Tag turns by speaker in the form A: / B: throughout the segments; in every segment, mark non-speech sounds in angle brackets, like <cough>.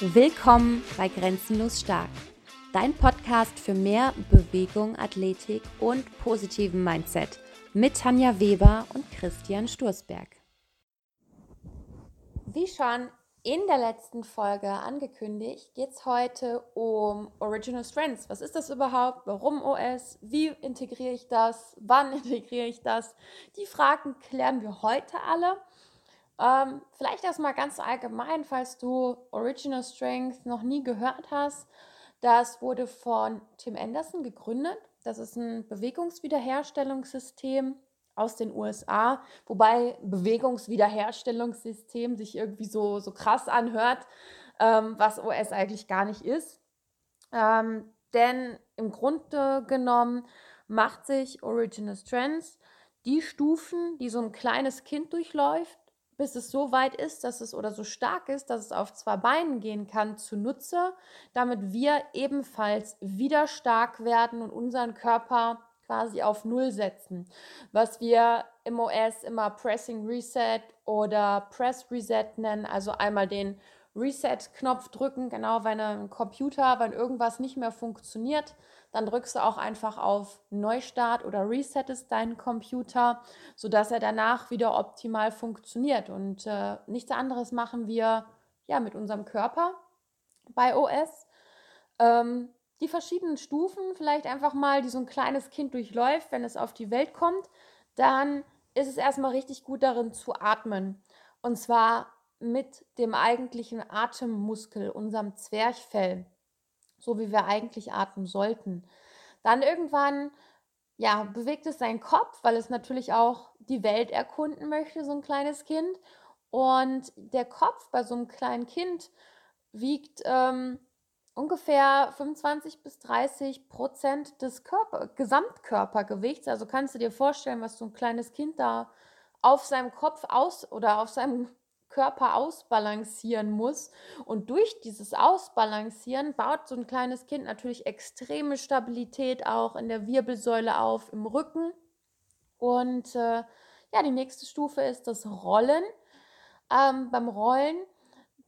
A: Willkommen bei Grenzenlos Stark, dein Podcast für mehr Bewegung, Athletik und positiven Mindset mit Tanja Weber und Christian Sturzberg. Wie schon in der letzten Folge angekündigt, geht es heute um Original Strengths. Was ist das überhaupt? Warum OS? Wie integriere ich das? Wann <laughs> integriere ich das? Die Fragen klären wir heute alle. Ähm, vielleicht erstmal ganz allgemein, falls du Original Strength noch nie gehört hast. Das wurde von Tim Anderson gegründet. Das ist ein Bewegungswiederherstellungssystem aus den USA, wobei Bewegungswiederherstellungssystem sich irgendwie so, so krass anhört, ähm, was OS eigentlich gar nicht ist. Ähm, denn im Grunde genommen macht sich Original Strengths die Stufen, die so ein kleines Kind durchläuft, bis es so weit ist, dass es oder so stark ist, dass es auf zwei Beinen gehen kann, zunutze, damit wir ebenfalls wieder stark werden und unseren Körper quasi auf Null setzen. Was wir im OS immer Pressing Reset oder Press Reset nennen, also einmal den Reset-Knopf drücken, genau wenn ein Computer, wenn irgendwas nicht mehr funktioniert, dann drückst du auch einfach auf Neustart oder resettest deinen Computer, sodass er danach wieder optimal funktioniert. Und äh, nichts anderes machen wir ja mit unserem Körper bei OS. Ähm, die verschiedenen Stufen, vielleicht einfach mal, die so ein kleines Kind durchläuft, wenn es auf die Welt kommt, dann ist es erstmal richtig gut darin zu atmen. Und zwar mit dem eigentlichen Atemmuskel, unserem Zwerchfell so wie wir eigentlich atmen sollten. Dann irgendwann, ja, bewegt es seinen Kopf, weil es natürlich auch die Welt erkunden möchte, so ein kleines Kind. Und der Kopf bei so einem kleinen Kind wiegt ähm, ungefähr 25 bis 30 Prozent des Körper, Gesamtkörpergewichts. Also kannst du dir vorstellen, was so ein kleines Kind da auf seinem Kopf aus oder auf seinem Körper ausbalancieren muss. Und durch dieses Ausbalancieren baut so ein kleines Kind natürlich extreme Stabilität auch in der Wirbelsäule auf, im Rücken. Und äh, ja, die nächste Stufe ist das Rollen. Ähm, beim Rollen,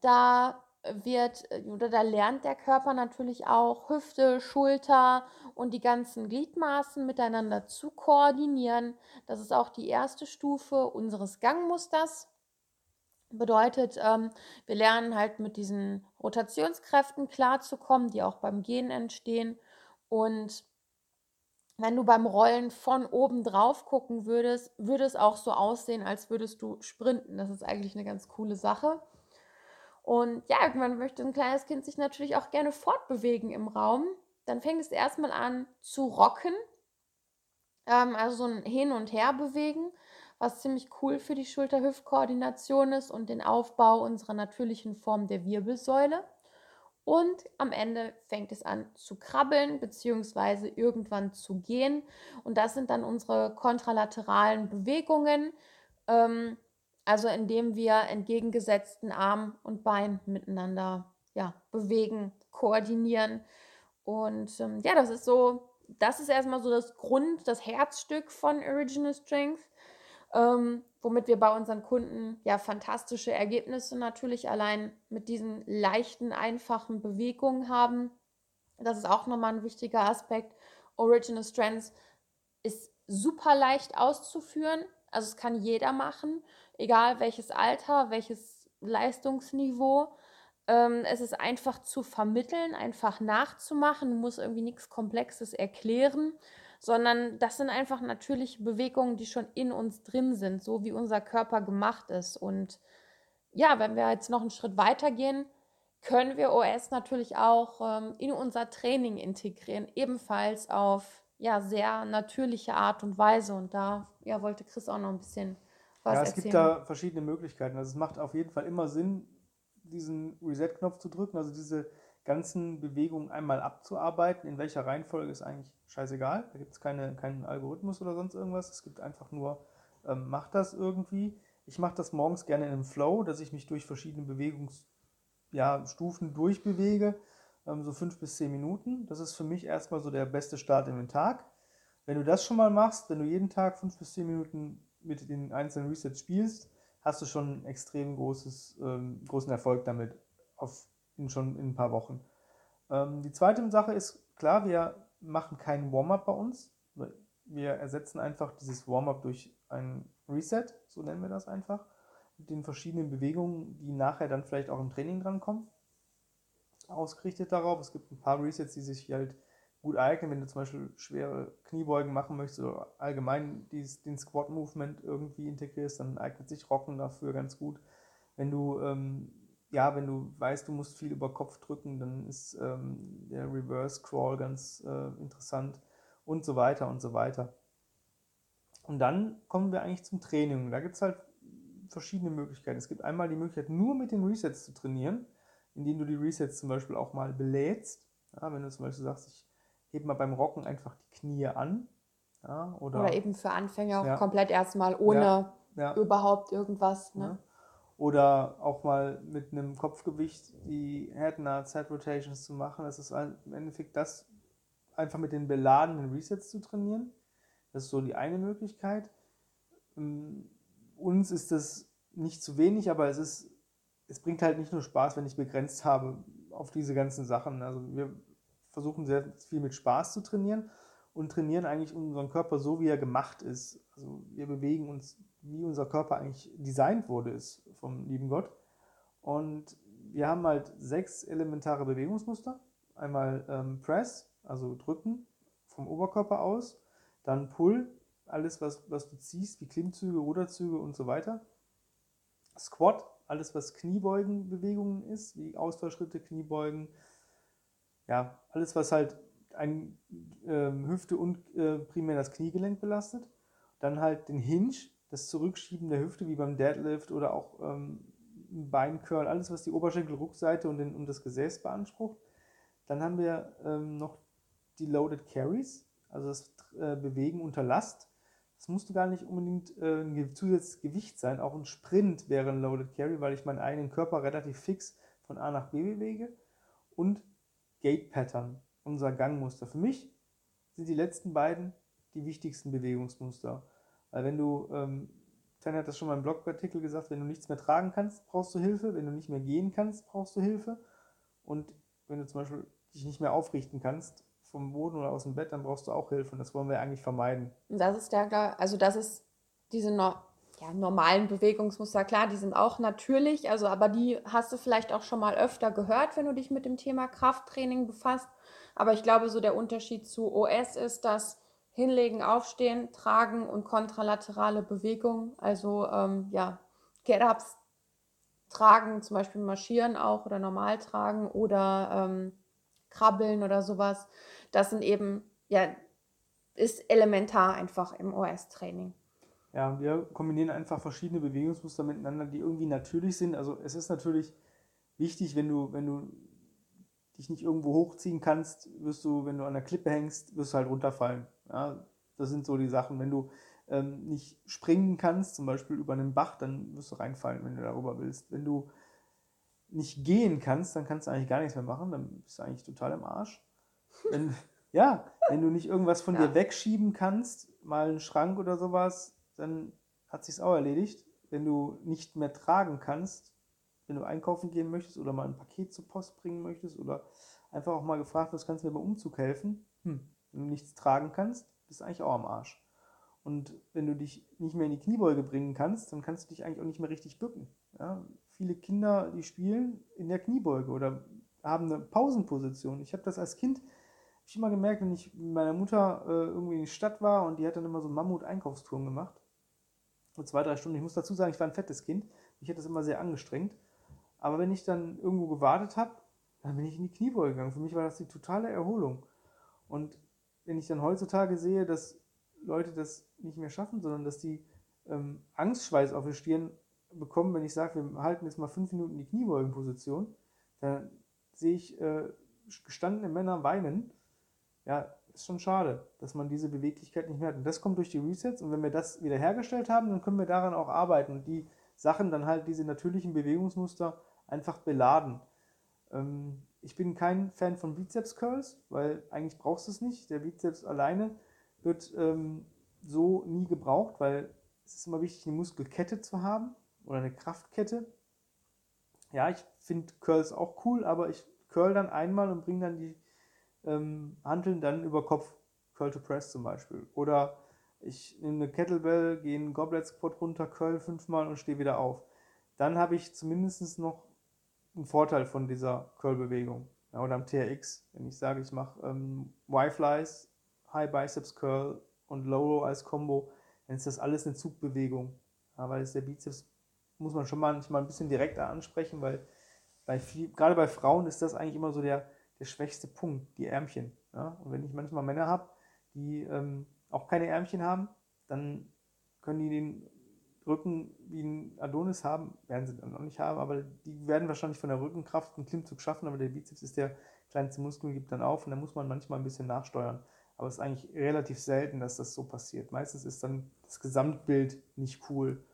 A: da wird oder da lernt der Körper natürlich auch Hüfte, Schulter und die ganzen Gliedmaßen miteinander zu koordinieren. Das ist auch die erste Stufe unseres Gangmusters. Bedeutet, ähm, wir lernen halt mit diesen Rotationskräften klarzukommen, die auch beim Gehen entstehen. Und wenn du beim Rollen von oben drauf gucken würdest, würde es auch so aussehen, als würdest du sprinten. Das ist eigentlich eine ganz coole Sache. Und ja, irgendwann möchte ein kleines Kind sich natürlich auch gerne fortbewegen im Raum. Dann fängt es erstmal an zu rocken, ähm, also so ein Hin- und Her bewegen was ziemlich cool für die Schulter-Hüft-Koordination ist und den Aufbau unserer natürlichen Form der Wirbelsäule. Und am Ende fängt es an zu krabbeln bzw. irgendwann zu gehen. Und das sind dann unsere kontralateralen Bewegungen, ähm, also indem wir entgegengesetzten Arm und Bein miteinander ja, bewegen, koordinieren. Und ähm, ja, das ist so, das ist erstmal so das Grund, das Herzstück von Original Strength ähm, womit wir bei unseren Kunden ja fantastische Ergebnisse natürlich allein mit diesen leichten, einfachen Bewegungen haben. Das ist auch nochmal ein wichtiger Aspekt. Original Strengths ist super leicht auszuführen. Also es kann jeder machen, egal welches Alter, welches Leistungsniveau. Ähm, es ist einfach zu vermitteln, einfach nachzumachen. Du musst irgendwie nichts Komplexes erklären sondern das sind einfach natürliche Bewegungen, die schon in uns drin sind, so wie unser Körper gemacht ist. Und ja, wenn wir jetzt noch einen Schritt weiter gehen, können wir OS natürlich auch ähm, in unser Training integrieren, ebenfalls auf ja, sehr natürliche Art und Weise. Und da ja, wollte Chris auch noch ein bisschen was
B: ja, es
A: erzählen.
B: gibt da verschiedene Möglichkeiten. Also es macht auf jeden Fall immer Sinn, diesen Reset-Knopf zu drücken, also diese ganzen Bewegungen einmal abzuarbeiten. In welcher Reihenfolge ist eigentlich scheißegal. Da gibt es keine, keinen Algorithmus oder sonst irgendwas. Es gibt einfach nur, ähm, mach das irgendwie. Ich mache das morgens gerne in einem Flow, dass ich mich durch verschiedene Bewegungsstufen ja, durchbewege, ähm, so fünf bis zehn Minuten. Das ist für mich erstmal so der beste Start in den Tag. Wenn du das schon mal machst, wenn du jeden Tag fünf bis zehn Minuten mit den einzelnen Resets spielst, hast du schon einen extrem großes, ähm, großen Erfolg damit auf in schon in ein paar Wochen. Ähm, die zweite Sache ist, klar, wir machen kein Warm-up bei uns. Wir ersetzen einfach dieses Warm-up durch ein Reset, so nennen wir das einfach, mit den verschiedenen Bewegungen, die nachher dann vielleicht auch im Training drankommen. Ausgerichtet darauf. Es gibt ein paar Resets, die sich halt gut eignen, wenn du zum Beispiel schwere Kniebeugen machen möchtest oder allgemein dieses, den Squat-Movement irgendwie integrierst, dann eignet sich Rocken dafür ganz gut. Wenn du, ähm, ja, wenn du weißt, du musst viel über Kopf drücken, dann ist ähm, der Reverse Crawl ganz äh, interessant und so weiter und so weiter. Und dann kommen wir eigentlich zum Training. Da gibt es halt verschiedene Möglichkeiten. Es gibt einmal die Möglichkeit, nur mit den Resets zu trainieren, indem du die Resets zum Beispiel auch mal belädst. Ja, wenn du zum Beispiel sagst, ich hebe mal beim Rocken einfach die Knie an.
A: Ja, oder, oder eben für Anfänger ja. komplett erstmal ohne überhaupt irgendwas. Ne?
B: Oder auch mal mit einem Kopfgewicht die Head Set Rotations zu machen. Das ist im Endeffekt das, einfach mit den beladenen Resets zu trainieren. Das ist so die eine Möglichkeit. Ähm, uns ist das nicht zu wenig, aber es ist, es bringt halt nicht nur Spaß, wenn ich begrenzt habe auf diese ganzen Sachen. Also wir versuchen sehr viel mit Spaß zu trainieren und trainieren eigentlich unseren Körper so, wie er gemacht ist. Also wir bewegen uns, wie unser Körper eigentlich designt wurde, ist vom lieben Gott. Und wir haben halt sechs elementare Bewegungsmuster. Einmal ähm, Press, also drücken vom Oberkörper aus. Dann Pull, alles, was, was du ziehst, wie Klimmzüge, Ruderzüge und so weiter. Squat, alles, was Kniebeugenbewegungen ist, wie Ausfallschritte, Kniebeugen, ja, alles, was halt ein, äh, Hüfte und äh, primär das Kniegelenk belastet. Dann halt den Hinge, das Zurückschieben der Hüfte, wie beim Deadlift oder auch ähm, Beincurl, alles, was die Oberschenkelrückseite und, den, und das Gesäß beansprucht. Dann haben wir ähm, noch die Loaded Carries, also das äh, Bewegen unter Last. Das musste gar nicht unbedingt äh, ein zusätzliches Gewicht sein. Auch ein Sprint wäre ein Loaded Carry, weil ich meinen eigenen Körper relativ fix von A nach B bewege. Und Gate Pattern, unser Gangmuster. Für mich sind die letzten beiden die wichtigsten Bewegungsmuster. Weil wenn du, ähm, Tanja hat das schon mal im Blogartikel gesagt, wenn du nichts mehr tragen kannst, brauchst du Hilfe. Wenn du nicht mehr gehen kannst, brauchst du Hilfe. Und wenn du zum Beispiel dich nicht mehr aufrichten kannst vom Boden oder aus dem Bett, dann brauchst du auch Hilfe. Und das wollen wir eigentlich vermeiden.
A: Das ist der, also das ist diese ja, normalen Bewegungsmuster, klar, die sind auch natürlich, also aber die hast du vielleicht auch schon mal öfter gehört, wenn du dich mit dem Thema Krafttraining befasst. Aber ich glaube, so der Unterschied zu OS ist, dass Hinlegen, Aufstehen, Tragen und kontralaterale Bewegung, also ähm, ja, Get-Ups tragen, zum Beispiel marschieren auch oder normal tragen oder ähm, krabbeln oder sowas, das sind eben, ja, ist elementar einfach im OS-Training.
B: Ja, wir kombinieren einfach verschiedene Bewegungsmuster miteinander, die irgendwie natürlich sind. Also es ist natürlich wichtig, wenn du, wenn du dich nicht irgendwo hochziehen kannst, wirst du, wenn du an der Klippe hängst, wirst du halt runterfallen. Ja, das sind so die Sachen. Wenn du ähm, nicht springen kannst, zum Beispiel über einen Bach, dann wirst du reinfallen, wenn du darüber willst. Wenn du nicht gehen kannst, dann kannst du eigentlich gar nichts mehr machen, dann bist du eigentlich total im Arsch. Wenn, <laughs> ja, wenn du nicht irgendwas von ja. dir wegschieben kannst, mal einen Schrank oder sowas, dann hat sich's auch erledigt. Wenn du nicht mehr tragen kannst, wenn du einkaufen gehen möchtest oder mal ein Paket zur Post bringen möchtest oder einfach auch mal gefragt wirst, kannst du mir beim Umzug helfen? Hm. Wenn du nichts tragen kannst, bist du eigentlich auch am Arsch. Und wenn du dich nicht mehr in die Kniebeuge bringen kannst, dann kannst du dich eigentlich auch nicht mehr richtig bücken. Ja? Viele Kinder, die spielen in der Kniebeuge oder haben eine Pausenposition. Ich habe das als Kind ich immer gemerkt, wenn ich mit meiner Mutter äh, irgendwie in die Stadt war und die hat dann immer so Mammut-Einkaufstouren gemacht so zwei, drei Stunden. Ich muss dazu sagen, ich war ein fettes Kind. Ich hätte das immer sehr angestrengt. Aber wenn ich dann irgendwo gewartet habe, dann bin ich in die Kniebeuge gegangen. Für mich war das die totale Erholung. Und wenn ich dann heutzutage sehe, dass Leute das nicht mehr schaffen, sondern dass die ähm, Angstschweiß auf der Stirn bekommen, wenn ich sage, wir halten jetzt mal fünf Minuten die Kniebeugenposition, dann sehe ich äh, gestandene Männer weinen. Ja, ist schon schade, dass man diese Beweglichkeit nicht mehr hat. Und das kommt durch die Resets. Und wenn wir das wieder hergestellt haben, dann können wir daran auch arbeiten und die Sachen dann halt, diese natürlichen Bewegungsmuster einfach beladen. Ähm, ich bin kein Fan von Bizeps Curls, weil eigentlich brauchst du es nicht. Der Bizeps alleine wird ähm, so nie gebraucht, weil es ist immer wichtig, eine Muskelkette zu haben oder eine Kraftkette. ja, ich finde Curls auch cool, aber ich curl dann einmal und bringe dann die ähm, Hanteln dann über Kopf, Curl to Press zum Beispiel. Oder ich nehme eine Kettlebell, gehe einen Goblet Squat runter, curl fünfmal und stehe wieder auf. Dann habe ich zumindest noch einen Vorteil von dieser Curl-Bewegung. Ja, oder am TRX, wenn ich sage, ich mache ähm, Y-Flies, High Biceps Curl und Low Row als Combo, dann ist das alles eine Zugbewegung. Ja, weil es der Bizeps muss man schon manchmal ein bisschen direkter ansprechen, weil bei viel, gerade bei Frauen ist das eigentlich immer so der, der schwächste Punkt, die Ärmchen. Ja? Und wenn ich manchmal Männer habe, die ähm, auch keine Ärmchen haben, dann können die den Rücken wie ein Adonis haben, werden sie dann noch nicht haben, aber die werden wahrscheinlich von der Rückenkraft einen Klimmzug schaffen, aber der Bizeps ist der kleinste Muskel, gibt dann auf und dann muss man manchmal ein bisschen nachsteuern. Aber es ist eigentlich relativ selten, dass das so passiert. Meistens ist dann das Gesamtbild nicht cool.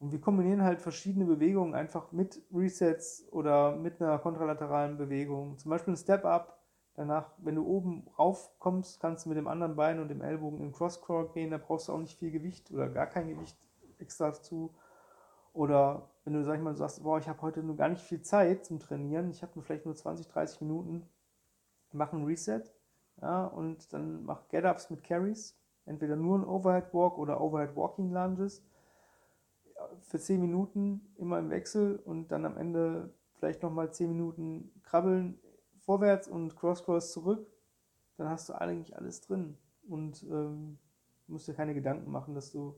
B: Und wir kombinieren halt verschiedene Bewegungen einfach mit Resets oder mit einer kontralateralen Bewegung. Zum Beispiel ein Step-Up. Danach, wenn du oben raufkommst, kannst du mit dem anderen Bein und dem Ellbogen in Cross-Crawl gehen. Da brauchst du auch nicht viel Gewicht oder gar kein Gewicht extra zu. Oder wenn du, sag ich mal, sagst, boah, ich habe heute nur gar nicht viel Zeit zum Trainieren, ich habe nur vielleicht nur 20, 30 Minuten, mach ein Reset ja, und dann mach Get-Ups mit Carries. Entweder nur ein Overhead Walk oder Overhead Walking Lunges. Für 10 Minuten immer im Wechsel und dann am Ende vielleicht nochmal 10 Minuten krabbeln vorwärts und Cross-Cross zurück. Dann hast du eigentlich alles drin und ähm, musst dir keine Gedanken machen, dass du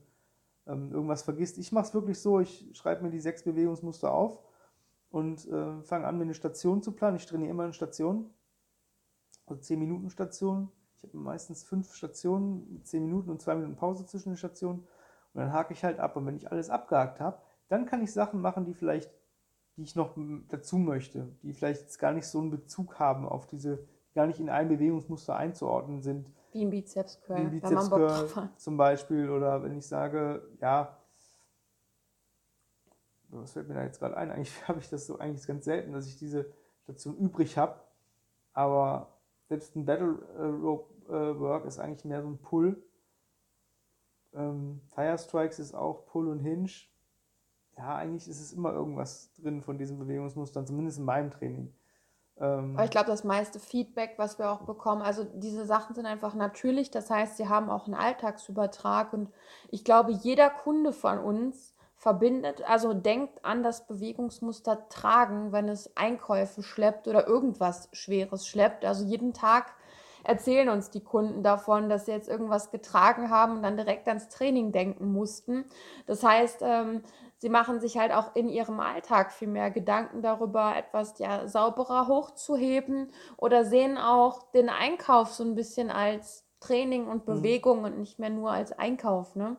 B: ähm, irgendwas vergisst. Ich mache es wirklich so, ich schreibe mir die sechs Bewegungsmuster auf und äh, fange an, mir eine Station zu planen. Ich trainiere immer eine Station, also 10 Minuten Station. Ich habe meistens fünf Stationen mit 10 Minuten und zwei Minuten Pause zwischen den Stationen. Und dann hake ich halt ab. Und wenn ich alles abgehakt habe, dann kann ich Sachen machen, die vielleicht, die ich noch dazu möchte, die vielleicht jetzt gar nicht so einen Bezug haben auf diese, gar nicht in ein Bewegungsmuster einzuordnen sind.
A: Wie ein Bizeps Curl,
B: wie ein Bizeps Curl zum Beispiel. Oder wenn ich sage, ja, was fällt mir da jetzt gerade ein? Eigentlich <laughs> habe ich das so eigentlich ganz selten, dass ich diese Station übrig habe. Aber selbst ein Battle Rope äh, Work ist eigentlich mehr so ein Pull. Ähm, Fire Strikes ist auch Pull und Hinge. Ja, eigentlich ist es immer irgendwas drin von diesen Bewegungsmustern, zumindest in meinem Training.
A: Ähm, Aber ich glaube, das meiste Feedback, was wir auch bekommen, also diese Sachen sind einfach natürlich. Das heißt, sie haben auch einen Alltagsübertrag. Und ich glaube, jeder Kunde von uns verbindet, also denkt an das Bewegungsmuster tragen, wenn es Einkäufe schleppt oder irgendwas Schweres schleppt. Also jeden Tag erzählen uns die Kunden davon, dass sie jetzt irgendwas getragen haben und dann direkt ans Training denken mussten. Das heißt, ähm, sie machen sich halt auch in ihrem Alltag viel mehr Gedanken darüber, etwas ja sauberer hochzuheben oder sehen auch den Einkauf so ein bisschen als Training und mhm. Bewegung mhm. und nicht mehr nur als Einkauf, ne?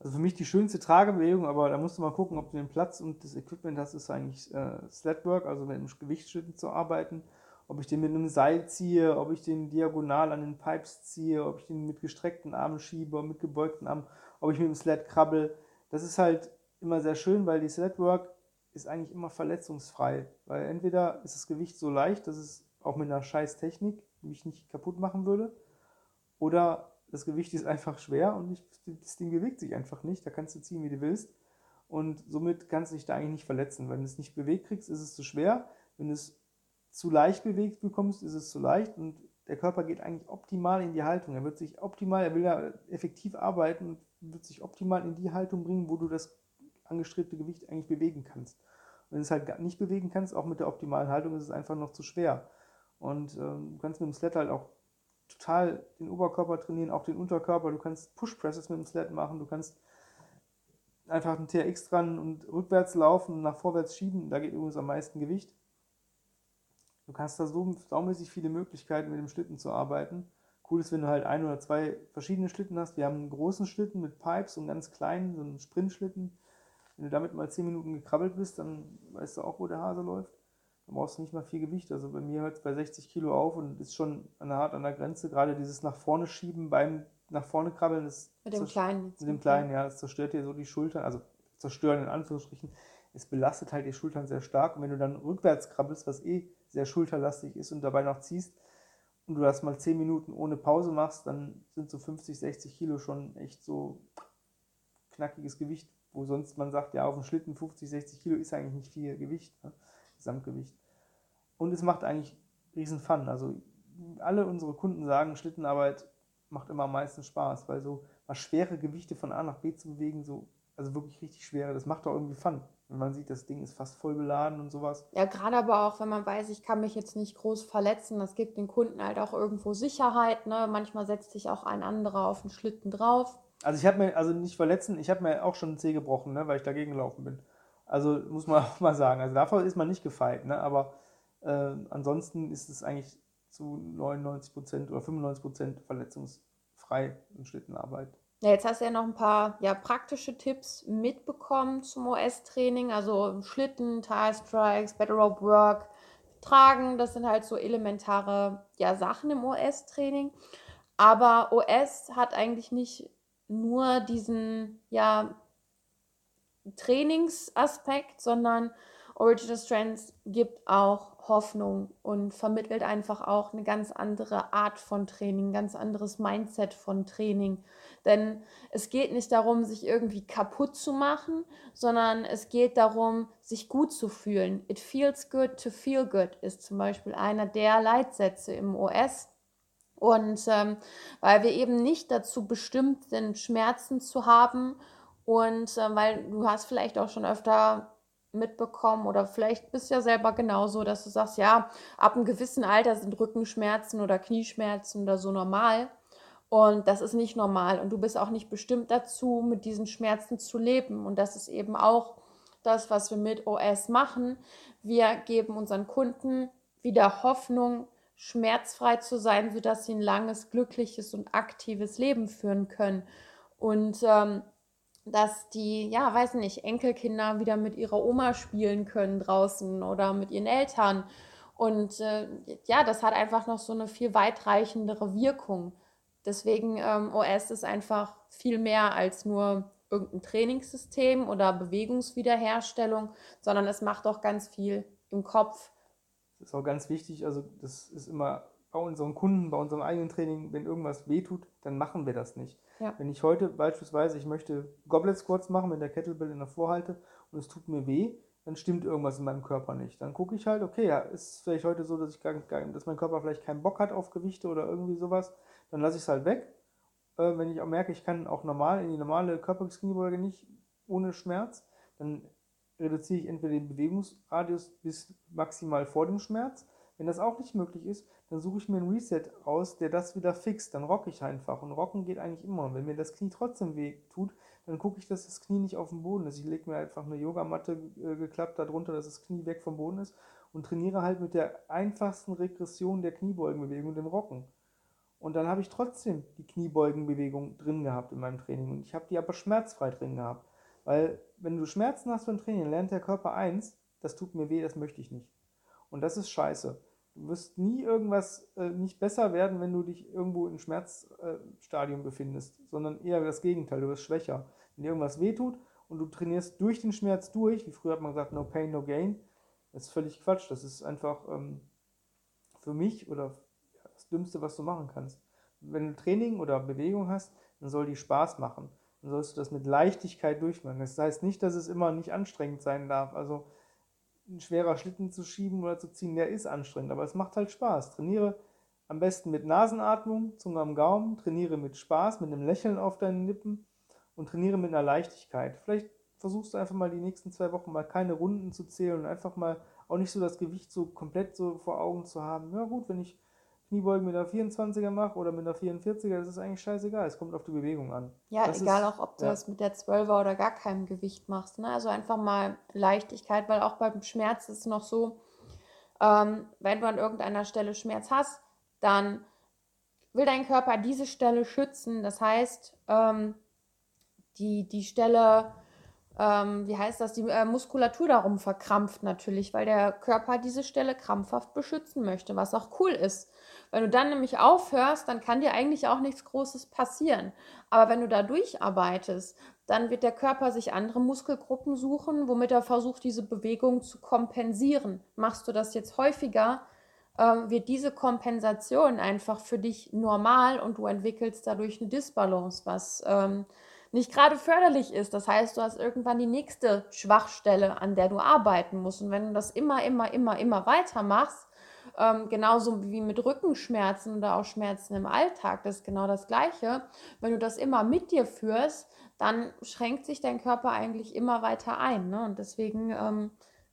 B: Also für mich die schönste Tragebewegung, aber da musst du mal gucken, ob du den Platz und das Equipment hast, ist eigentlich äh, Sledwork, also mit einem Gewichtsschritten zu arbeiten. Ob ich den mit einem Seil ziehe, ob ich den diagonal an den Pipes ziehe, ob ich den mit gestreckten Armen schiebe, mit gebeugten Armen, ob ich mit dem Sled krabbel. Das ist halt immer sehr schön, weil die Sledwork ist eigentlich immer verletzungsfrei. Weil entweder ist das Gewicht so leicht, dass es auch mit einer scheiß Technik mich nicht kaputt machen würde, oder das Gewicht ist einfach schwer und ich, das Ding bewegt sich einfach nicht. Da kannst du ziehen, wie du willst. Und somit kannst du dich da eigentlich nicht verletzen. Wenn du es nicht bewegt kriegst, ist es zu schwer. Wenn du es zu leicht bewegt bekommst, ist es zu leicht. Und der Körper geht eigentlich optimal in die Haltung. Er wird sich optimal, er will ja effektiv arbeiten und wird sich optimal in die Haltung bringen, wo du das angestrebte Gewicht eigentlich bewegen kannst. Wenn du es halt nicht bewegen kannst, auch mit der optimalen Haltung, ist es einfach noch zu schwer. Und ähm, du kannst mit dem Sled halt auch total den Oberkörper trainieren, auch den Unterkörper. Du kannst Push-Presses mit dem Sled machen, du kannst einfach einen TRX dran und rückwärts laufen und nach vorwärts schieben. Da geht übrigens am meisten Gewicht. Du kannst da so saumäßig viele Möglichkeiten mit dem Schlitten zu arbeiten. Cool ist, wenn du halt ein oder zwei verschiedene Schlitten hast. Wir haben einen großen Schlitten mit Pipes und einen ganz kleinen, so einen Sprintschlitten. Wenn du damit mal 10 Minuten gekrabbelt bist, dann weißt du auch, wo der Hase läuft. Dann brauchst du nicht mal viel Gewicht. Also bei mir hört es bei 60 Kilo auf und ist schon an der hart an der Grenze. Gerade dieses nach vorne schieben beim nach vorne krabbeln. Das
A: mit dem Kleinen.
B: Mit dem Kleinen, ja. Das zerstört dir so die Schultern. Also zerstören in Anführungsstrichen. Es belastet halt die Schultern sehr stark. Und wenn du dann rückwärts krabbelst, was eh sehr schulterlastig ist und dabei noch ziehst, und du das mal 10 Minuten ohne Pause machst, dann sind so 50, 60 Kilo schon echt so knackiges Gewicht, wo sonst man sagt, ja, auf dem Schlitten 50, 60 Kilo ist eigentlich nicht viel Gewicht, ne? Gesamtgewicht. Und es macht eigentlich riesen Fun. Also alle unsere Kunden sagen, Schlittenarbeit macht immer am meisten Spaß, weil so mal schwere Gewichte von A nach B zu bewegen, so, also wirklich richtig schwere, das macht doch irgendwie Fun. Wenn man sieht, das Ding ist fast voll beladen und sowas.
A: Ja, gerade aber auch, wenn man weiß, ich kann mich jetzt nicht groß verletzen, das gibt den Kunden halt auch irgendwo Sicherheit. Ne? Manchmal setzt sich auch ein anderer auf den Schlitten drauf.
B: Also ich habe mir, also nicht verletzen, ich habe mir auch schon einen Zeh gebrochen, ne, weil ich dagegen gelaufen bin. Also muss man <laughs> auch mal sagen. Also davor ist man nicht gefeit, ne? aber äh, ansonsten ist es eigentlich zu 99% oder 95% verletzungsfrei in Schlittenarbeit.
A: Ja, jetzt hast du ja noch ein paar ja, praktische Tipps mitbekommen zum OS-Training, also Schlitten, Tire Strikes, Battle Rope Work, Tragen, das sind halt so elementare ja, Sachen im OS-Training. Aber OS hat eigentlich nicht nur diesen ja, Trainingsaspekt, sondern Original Strengths gibt auch Hoffnung und vermittelt einfach auch eine ganz andere Art von Training, ein ganz anderes Mindset von Training. Denn es geht nicht darum, sich irgendwie kaputt zu machen, sondern es geht darum, sich gut zu fühlen. It feels good to feel good ist zum Beispiel einer der Leitsätze im OS. Und ähm, weil wir eben nicht dazu bestimmt sind, Schmerzen zu haben und äh, weil du hast vielleicht auch schon öfter mitbekommen oder vielleicht bist du ja selber genauso, dass du sagst, ja, ab einem gewissen Alter sind Rückenschmerzen oder Knieschmerzen oder so normal. Und das ist nicht normal. Und du bist auch nicht bestimmt dazu, mit diesen Schmerzen zu leben. Und das ist eben auch das, was wir mit OS machen. Wir geben unseren Kunden wieder Hoffnung, schmerzfrei zu sein, sodass sie ein langes, glückliches und aktives Leben führen können. Und ähm, dass die, ja, weiß nicht, Enkelkinder wieder mit ihrer Oma spielen können draußen oder mit ihren Eltern. Und äh, ja, das hat einfach noch so eine viel weitreichendere Wirkung. Deswegen ähm, OS ist einfach viel mehr als nur irgendein Trainingssystem oder Bewegungswiederherstellung, sondern es macht auch ganz viel im Kopf.
B: Das ist auch ganz wichtig, also das ist immer bei unseren Kunden, bei unserem eigenen Training, wenn irgendwas wehtut, dann machen wir das nicht. Ja. Wenn ich heute beispielsweise, ich möchte Goblet Squats machen mit der Kettlebell in der Vorhalte und es tut mir weh, dann stimmt irgendwas in meinem Körper nicht. Dann gucke ich halt, okay, ja, ist vielleicht heute so, dass, ich gar, gar, dass mein Körper vielleicht keinen Bock hat auf Gewichte oder irgendwie sowas, dann lasse ich es halt weg. Äh, wenn ich auch merke, ich kann auch normal in die normale Körperkniebeuge nicht ohne Schmerz, dann reduziere ich entweder den Bewegungsradius bis maximal vor dem Schmerz wenn das auch nicht möglich ist, dann suche ich mir einen Reset aus, der das wieder fixt. Dann rocke ich einfach. Und rocken geht eigentlich immer. Und wenn mir das Knie trotzdem weh tut, dann gucke ich, dass das Knie nicht auf dem Boden ist. Ich lege mir einfach eine Yogamatte äh, geklappt darunter, dass das Knie weg vom Boden ist und trainiere halt mit der einfachsten Regression der Kniebeugenbewegung, dem Rocken. Und dann habe ich trotzdem die Kniebeugenbewegung drin gehabt in meinem Training. Und ich habe die aber schmerzfrei drin gehabt. Weil wenn du Schmerzen hast beim Training, lernt der Körper eins, das tut mir weh, das möchte ich nicht. Und das ist scheiße. Du wirst nie irgendwas äh, nicht besser werden, wenn du dich irgendwo im Schmerzstadium äh, befindest, sondern eher das Gegenteil, du wirst schwächer. Wenn dir irgendwas wehtut und du trainierst durch den Schmerz durch, wie früher hat man gesagt, no pain, no gain, das ist völlig Quatsch. Das ist einfach ähm, für mich oder das Dümmste, was du machen kannst. Wenn du Training oder Bewegung hast, dann soll die Spaß machen. Dann sollst du das mit Leichtigkeit durchmachen. Das heißt nicht, dass es immer nicht anstrengend sein darf. Also ein schwerer Schlitten zu schieben oder zu ziehen, der ist anstrengend, aber es macht halt Spaß. Trainiere am besten mit Nasenatmung, Zunge am Gaumen, trainiere mit Spaß, mit einem Lächeln auf deinen Lippen und trainiere mit einer Leichtigkeit. Vielleicht versuchst du einfach mal die nächsten zwei Wochen mal keine Runden zu zählen und einfach mal auch nicht so das Gewicht so komplett so vor Augen zu haben. Ja gut, wenn ich Kniebeugen mit einer 24er mache oder mit einer 44er, das ist eigentlich scheißegal. Es kommt auf die Bewegung an.
A: Ja,
B: das
A: egal ist, auch, ob du ja. das mit der 12er oder gar keinem Gewicht machst. Ne? Also einfach mal Leichtigkeit, weil auch beim Schmerz ist es noch so, ähm, wenn du an irgendeiner Stelle Schmerz hast, dann will dein Körper diese Stelle schützen. Das heißt, ähm, die, die Stelle ähm, wie heißt das, die äh, Muskulatur darum verkrampft natürlich, weil der Körper diese Stelle krampfhaft beschützen möchte, was auch cool ist. Wenn du dann nämlich aufhörst, dann kann dir eigentlich auch nichts Großes passieren. Aber wenn du da durcharbeitest, dann wird der Körper sich andere Muskelgruppen suchen, womit er versucht, diese Bewegung zu kompensieren. Machst du das jetzt häufiger, ähm, wird diese Kompensation einfach für dich normal und du entwickelst dadurch eine Disbalance, was ähm, nicht gerade förderlich ist. Das heißt, du hast irgendwann die nächste Schwachstelle, an der du arbeiten musst. Und wenn du das immer, immer, immer, immer weitermachst, ähm, genauso wie mit Rückenschmerzen oder auch Schmerzen im Alltag, das ist genau das Gleiche. Wenn du das immer mit dir führst, dann schränkt sich dein Körper eigentlich immer weiter ein. Ne? Und deswegen ähm,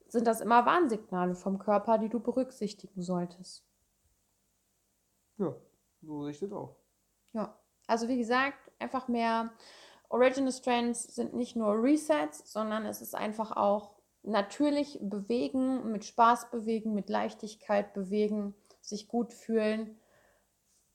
A: sind das immer Warnsignale vom Körper, die du berücksichtigen solltest.
B: Ja, so sehe ich das auch.
A: Ja, also wie gesagt, einfach mehr Original Strands sind nicht nur Resets, sondern es ist einfach auch natürlich bewegen, mit Spaß bewegen, mit Leichtigkeit bewegen, sich gut fühlen.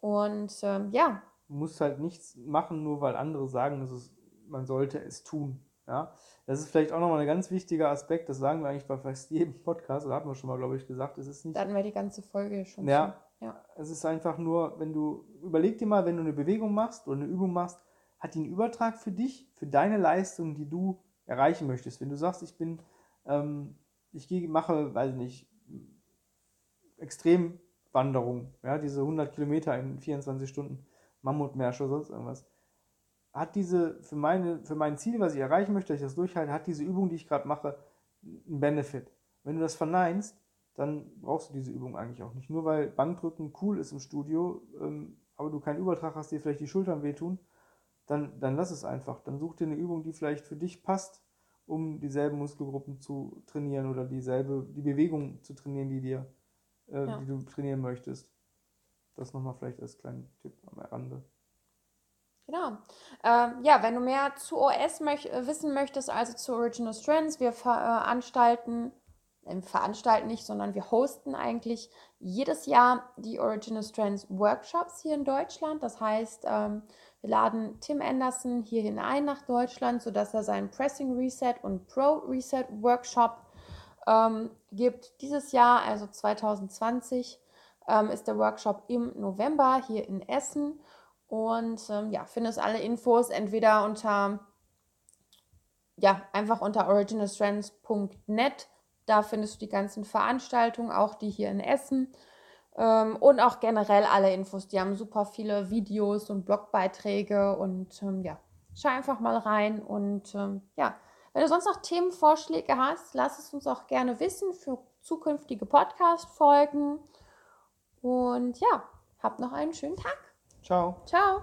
A: Und ähm, ja.
B: Du musst halt nichts machen, nur weil andere sagen, dass es, man sollte es tun. Ja? Das ist vielleicht auch nochmal ein ganz wichtiger Aspekt, das sagen wir eigentlich bei fast jedem Podcast, da hatten wir schon mal, glaube ich, gesagt, es ist nicht.
A: Da hatten wir die ganze Folge schon.
B: Ja, ja. Es ist einfach nur, wenn du, überleg dir mal, wenn du eine Bewegung machst oder eine Übung machst, hat die einen Übertrag für dich, für deine Leistung, die du erreichen möchtest. Wenn du sagst, ich bin ähm, ich gehe, mache, weiß nicht, Extremwanderung, ja, diese 100 Kilometer in 24 Stunden, Mammutmärsche oder sonst irgendwas. Hat diese, für, meine, für mein Ziel, was ich erreichen möchte, dass ich das durchhalte, hat diese Übung, die ich gerade mache, einen Benefit. Wenn du das verneinst, dann brauchst du diese Übung eigentlich auch nicht. Nur weil Bankdrücken cool ist im Studio, ähm, aber du keinen Übertrag hast, dir vielleicht die Schultern wehtun, dann, dann lass es einfach. Dann such dir eine Übung, die vielleicht für dich passt, um dieselben Muskelgruppen zu trainieren oder dieselbe, die Bewegung zu trainieren, die dir, äh, ja. die du trainieren möchtest. Das nochmal vielleicht als kleinen Tipp am Rande.
A: Genau. Ähm, ja, wenn du mehr zu OS möch äh, wissen möchtest, also zu Original Strands, wir veranstalten, äh, veranstalten nicht, sondern wir hosten eigentlich jedes Jahr die Original Strands Workshops hier in Deutschland. Das heißt, ähm, wir laden Tim Anderson hier hinein nach Deutschland, sodass er seinen Pressing Reset und Pro Reset Workshop ähm, gibt. Dieses Jahr, also 2020, ähm, ist der Workshop im November hier in Essen. Und ähm, ja, findest alle Infos entweder unter, ja, einfach unter originalstrands.net. Da findest du die ganzen Veranstaltungen, auch die hier in Essen. Ähm, und auch generell alle Infos. Die haben super viele Videos und Blogbeiträge und ähm, ja, schau einfach mal rein. Und ähm, ja, wenn du sonst noch Themenvorschläge hast, lass es uns auch gerne wissen für zukünftige Podcast-Folgen. Und ja, habt noch einen schönen Tag.
B: Ciao.
A: Ciao.